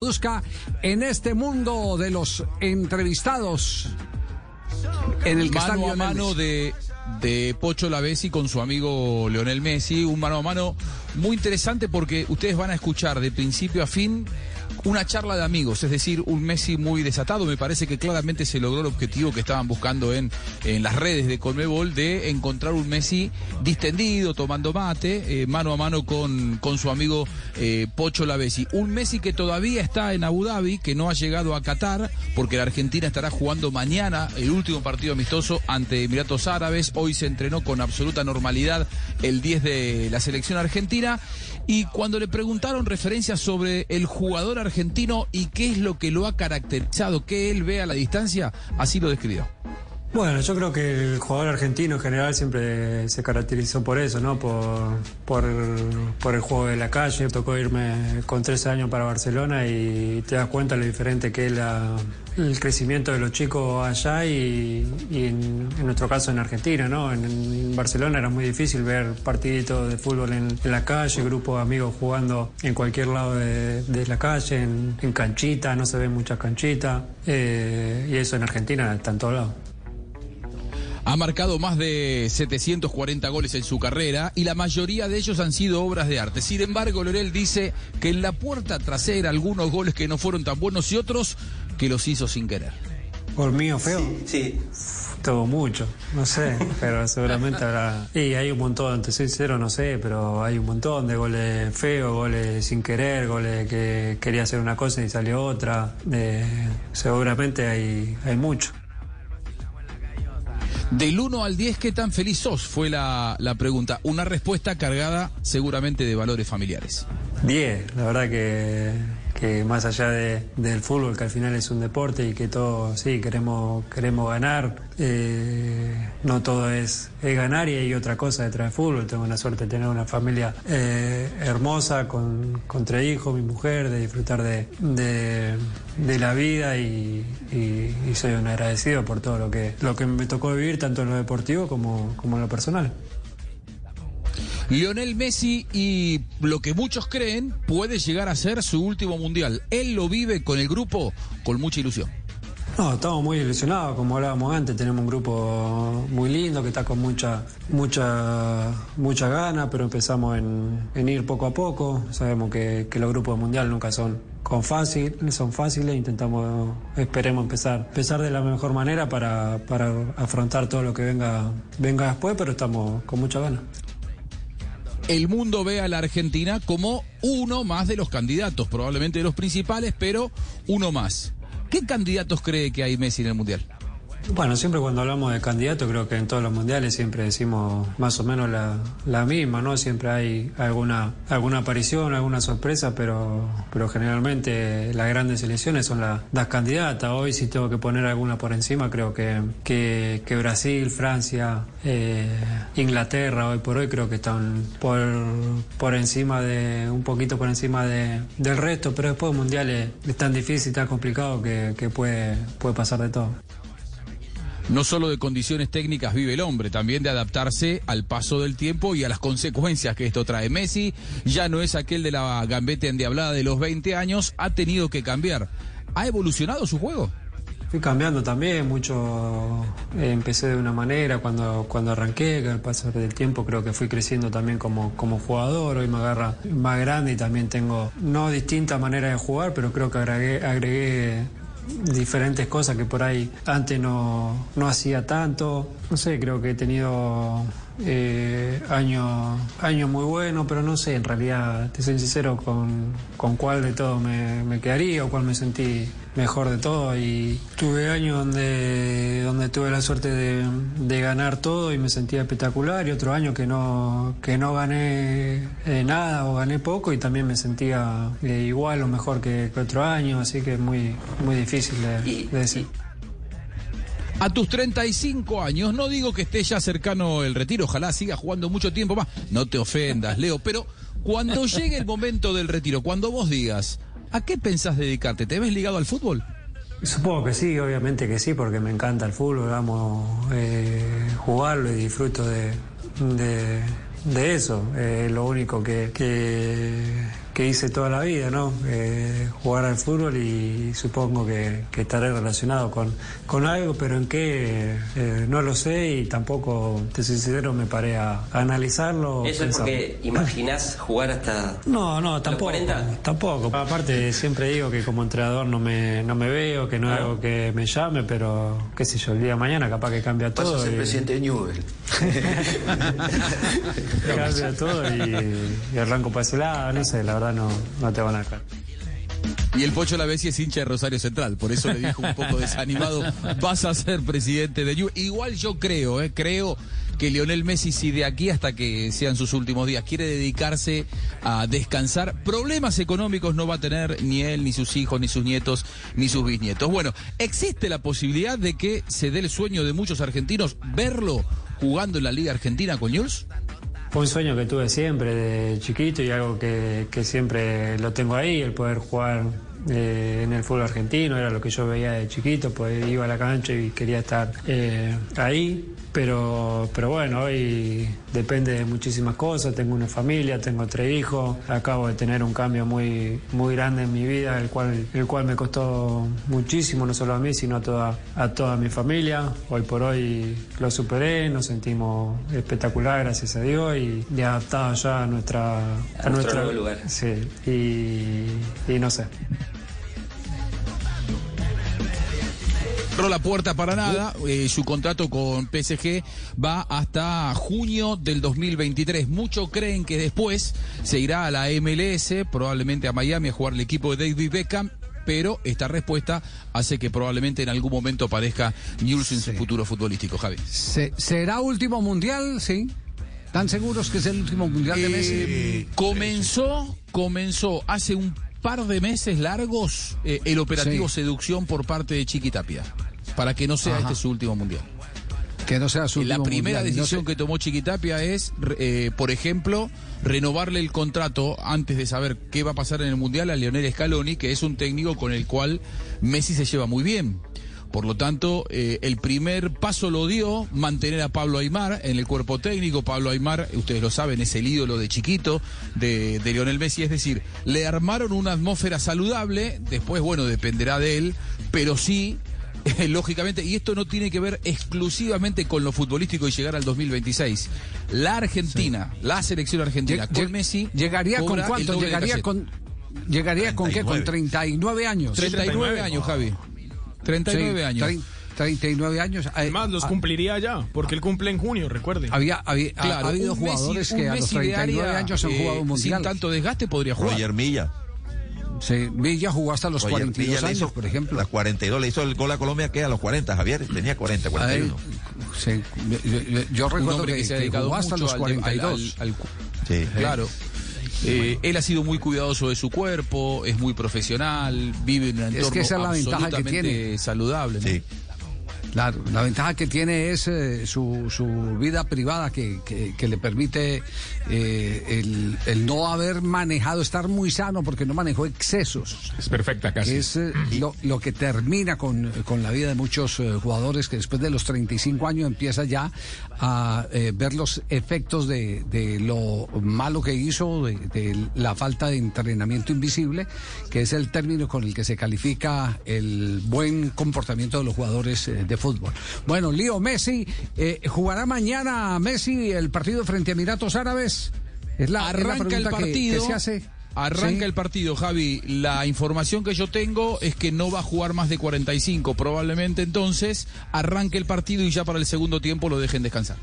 Busca en este mundo de los entrevistados en el que está mano a mano de, de Pocho Lavesi con su amigo Leonel Messi, un mano a mano muy interesante porque ustedes van a escuchar de principio a fin una charla de amigos, es decir, un Messi muy desatado. Me parece que claramente se logró el objetivo que estaban buscando en, en las redes de Colmebol de encontrar un Messi distendido, tomando mate, eh, mano a mano con, con su amigo eh, Pocho Lavesi. Un Messi que todavía está en Abu Dhabi, que no ha llegado a Qatar, porque la Argentina estará jugando mañana el último partido amistoso ante Emiratos Árabes. Hoy se entrenó con absoluta normalidad el 10 de la selección argentina. Y cuando le preguntaron referencias sobre el jugador argentino y qué es lo que lo ha caracterizado, qué él ve a la distancia, así lo describió. Bueno, yo creo que el jugador argentino en general siempre se caracterizó por eso, ¿no? Por, el juego de la calle. Tocó irme con 13 años para Barcelona y te das cuenta lo diferente que es el crecimiento de los chicos allá y, en, nuestro caso en Argentina, ¿no? En, Barcelona era muy difícil ver partiditos de fútbol en, la calle, grupos de amigos jugando en cualquier lado de, la calle, en, en canchita, no se ven muchas canchitas. eh, y eso en Argentina está en todos lados. Ha marcado más de 740 goles en su carrera y la mayoría de ellos han sido obras de arte. Sin embargo, Lorel dice que en la puerta trasera algunos goles que no fueron tan buenos y otros que los hizo sin querer. ¿Por mío feo? Sí, Todo mucho, no sé, pero seguramente habrá... Y hay un montón, te soy sincero, no sé, pero hay un montón de goles feos, goles sin querer, goles que quería hacer una cosa y salió otra. Eh, seguramente hay, hay mucho. Del 1 al 10, ¿qué tan feliz sos? Fue la, la pregunta. Una respuesta cargada seguramente de valores familiares. 10, la verdad que, que más allá de- del fútbol, que al final es un deporte y que todos, sí, queremos, queremos ganar, eh, no todo es, ganar y hay otra cosa detrás del fútbol. Tengo la suerte de tener una familia eh, hermosa, con, tres hijos, mi mujer, de disfrutar de la vida y, y- y soy un agradecido por todo lo que, lo que me tocó vivir, tanto en lo deportivo como, como en lo personal. Lionel Messi y lo que muchos creen puede llegar a ser su último mundial. Él lo vive con el grupo con mucha ilusión. No, estamos muy ilusionados, como hablábamos antes, tenemos un grupo muy lindo que está con mucha, mucha, mucha gana, pero empezamos en, ir poco a poco. Sabemos que, que los grupos de mundial nunca son con fácil, son fáciles, intentamos, esperemos empezar, empezar de la mejor manera para, para afrontar todo lo que venga, venga después, pero estamos con mucha gana. El mundo ve a la Argentina como uno más de los candidatos, probablemente de los principales, pero uno más. ¿Qué candidatos cree que hay Messi en el mundial? Bueno, siempre cuando hablamos de candidato, creo que en todos los mundiales siempre decimos más o menos la, la misma, ¿no? Siempre hay alguna, alguna aparición, alguna sorpresa, pero, pero generalmente las grandes selecciones son la- las candidatas. Hoy si tengo que poner alguna por encima, creo que, que, que Brasil, Francia, eh, Inglaterra, hoy por hoy creo que están por, por encima de, un poquito por encima de, del resto, pero después de mundiales es tan difícil, tan complicado que, que puede, puede pasar de todo. No solo de condiciones técnicas vive el hombre, también de adaptarse al paso del tiempo y a las consecuencias que esto trae. Messi ya no es aquel de la gambeta endiablada de los 20 años, ha tenido que cambiar. ¿Ha evolucionado su juego? Fui cambiando también, mucho eh, empecé de una manera cuando, cuando arranqué, que al pasar del tiempo creo que fui creciendo también como, como jugador, hoy me agarra más grande y también tengo no distintas maneras de jugar, pero creo que agregué, agregué diferentes cosas que por ahí antes no, no hacía tanto. No sé, creo que he tenido eh, años años muy buenos, pero no sé, en realidad, te soy sincero, con, con cuál de todo me, me quedaría o cuál me sentí mejor de todo. Y tuve años donde, donde tuve la suerte de, de ganar todo y me sentía espectacular, y otro año que no, que no gané eh, nada o gané poco y también me sentía eh, igual o mejor que, que otro año, así que es muy, muy difícil de decir. A tus 35 años, no digo que esté ya cercano el retiro, ojalá siga jugando mucho tiempo más. No te ofendas, Leo, pero cuando llegue el momento del retiro, cuando vos digas, ¿a qué pensás dedicarte? ¿Te ves ligado al fútbol? Supongo que sí, obviamente que sí, porque me encanta el fútbol, amo eh, jugarlo y disfruto de, de, eso. Eh, lo único que, hice toda la vida, ¿no? Eh, jugar al fútbol y supongo que, estaré relacionado con, con algo, pero en qué eh, no lo sé y tampoco, te soy sincero, me paré a, analizarlo. ¿Eso es porque imaginas jugar hasta No, no, tampoco. Tampoco. Aparte, siempre digo que como entrenador no me, no me veo, que no es algo que me llame, pero qué sé yo, el día de mañana capaz que cambia todo. Vas a ser presidente de Newell. cambia todo y, arranco para ese lado, no sé, la verdad no, no te van a dejar. Y el Pocho Lavesi es hincha de Rosario Central, por eso le dijo un poco desanimado, vas a ser presidente de Newell. Igual yo creo, eh, creo que Lionel Messi, si de aquí hasta que sean sus últimos días, quiere dedicarse a descansar, problemas económicos no va a tener ni él, ni sus hijos, ni sus nietos, ni sus bisnietos. Bueno, existe la posibilidad de que se dé el sueño de muchos argentinos verlo jugando en la Liga Argentina con Jules. Un sueño que tuve siempre de chiquito y algo que, que siempre lo tengo ahí, el poder jugar eh, en el fútbol argentino, era lo que yo veía de chiquito, pues iba a la cancha y quería estar eh, ahí. Pero, pero bueno, hoy depende de muchísimas cosas. Tengo una familia, tengo tres hijos. Acabo de tener un cambio muy, muy grande en mi vida, el cual, el cual me costó muchísimo, no solo a mí, sino a toda, a toda mi familia. Hoy por hoy lo superé, nos sentimos espectacular, gracias a Dios, y, de adaptado ya a nuestra... A, nuestro nuevo lugar. Sí, y, y no sé. La puerta para nada. Eh, su contrato con PSG va hasta junio del 2023. Muchos creen que después se irá a la MLS, probablemente a Miami, a jugar el equipo de David Beckham. Pero esta respuesta hace que probablemente en algún momento aparezca News en su futuro futbolístico, Javi. ¿Será último mundial? Sí. ¿Tan seguros que es el último mundial de Messi? Eh, comenzó, comenzó hace un par de meses largos eh, el operativo seducción por parte de Chiquitapia para que no sea este su último mundial. Que no sea su La primera decisión que tomó Chiquitapia es, eh, por ejemplo, renovarle el contrato antes de saber qué va a pasar en el mundial a Leonel Scaloni, que es un técnico con el cual Messi se lleva muy bien. Por lo tanto, eh, el primer paso lo dio mantener a Pablo Aymar en el cuerpo técnico. Pablo Aymar, ustedes lo saben, es el ídolo de chiquito de, de Lionel Messi. Es decir, le armaron una atmósfera saludable. Después, bueno, dependerá de él, pero sí lógicamente, y esto no tiene que ver exclusivamente con lo futbolístico y llegar al 2026. La Argentina, la selección argentina, con Messi. ¿Llegaría con cuánto? ¿Llegaría con, ¿Llegaría con qué? Con 39 años. 39 años, Javi. 39 años. 39 años. Eh, Además, los ah, cumpliría ya, porque él cumple en junio, recuerde. Había, había ha, habido jugadores que a los 39 años han jugado un eh, mundial. Sin tanto desgaste podría jugar. Roger Milla. Sí, Villa jugó hasta los 42 años, por ejemplo. Las 42, le hizo el gol a Colombia que a los 40, Javier, tenía 40, 41. sí, yo, recuerdo que, se ha dedicado hasta los 42. sí, claro. Eh, él ha sido muy cuidadoso de su cuerpo, es muy profesional, vive en un entorno es que esa es la ventaja que tiene. saludable. Sí. Claro, la ventaja que tiene es eh, su, su, vida privada que, que, le permite eh, el, el, no haber manejado, estar muy sano porque no manejó excesos. Es perfecta casi. es eh, lo, lo, que termina con, con, la vida de muchos jugadores que después de los 35 años empieza ya a ver los efectos de, de, lo malo que hizo, de, de, la falta de entrenamiento invisible, que es el término con el que se califica el buen comportamiento de los jugadores de fútbol. Bueno, Lío Messi, eh, ¿jugará mañana Messi el partido frente a Emiratos Árabes? Es la, Arranca el partido. se hace. Arranca el partido, Javi. La información que yo tengo es que no va a jugar más de 45. Probablemente entonces arranque el partido y ya para el segundo tiempo lo dejen descansar.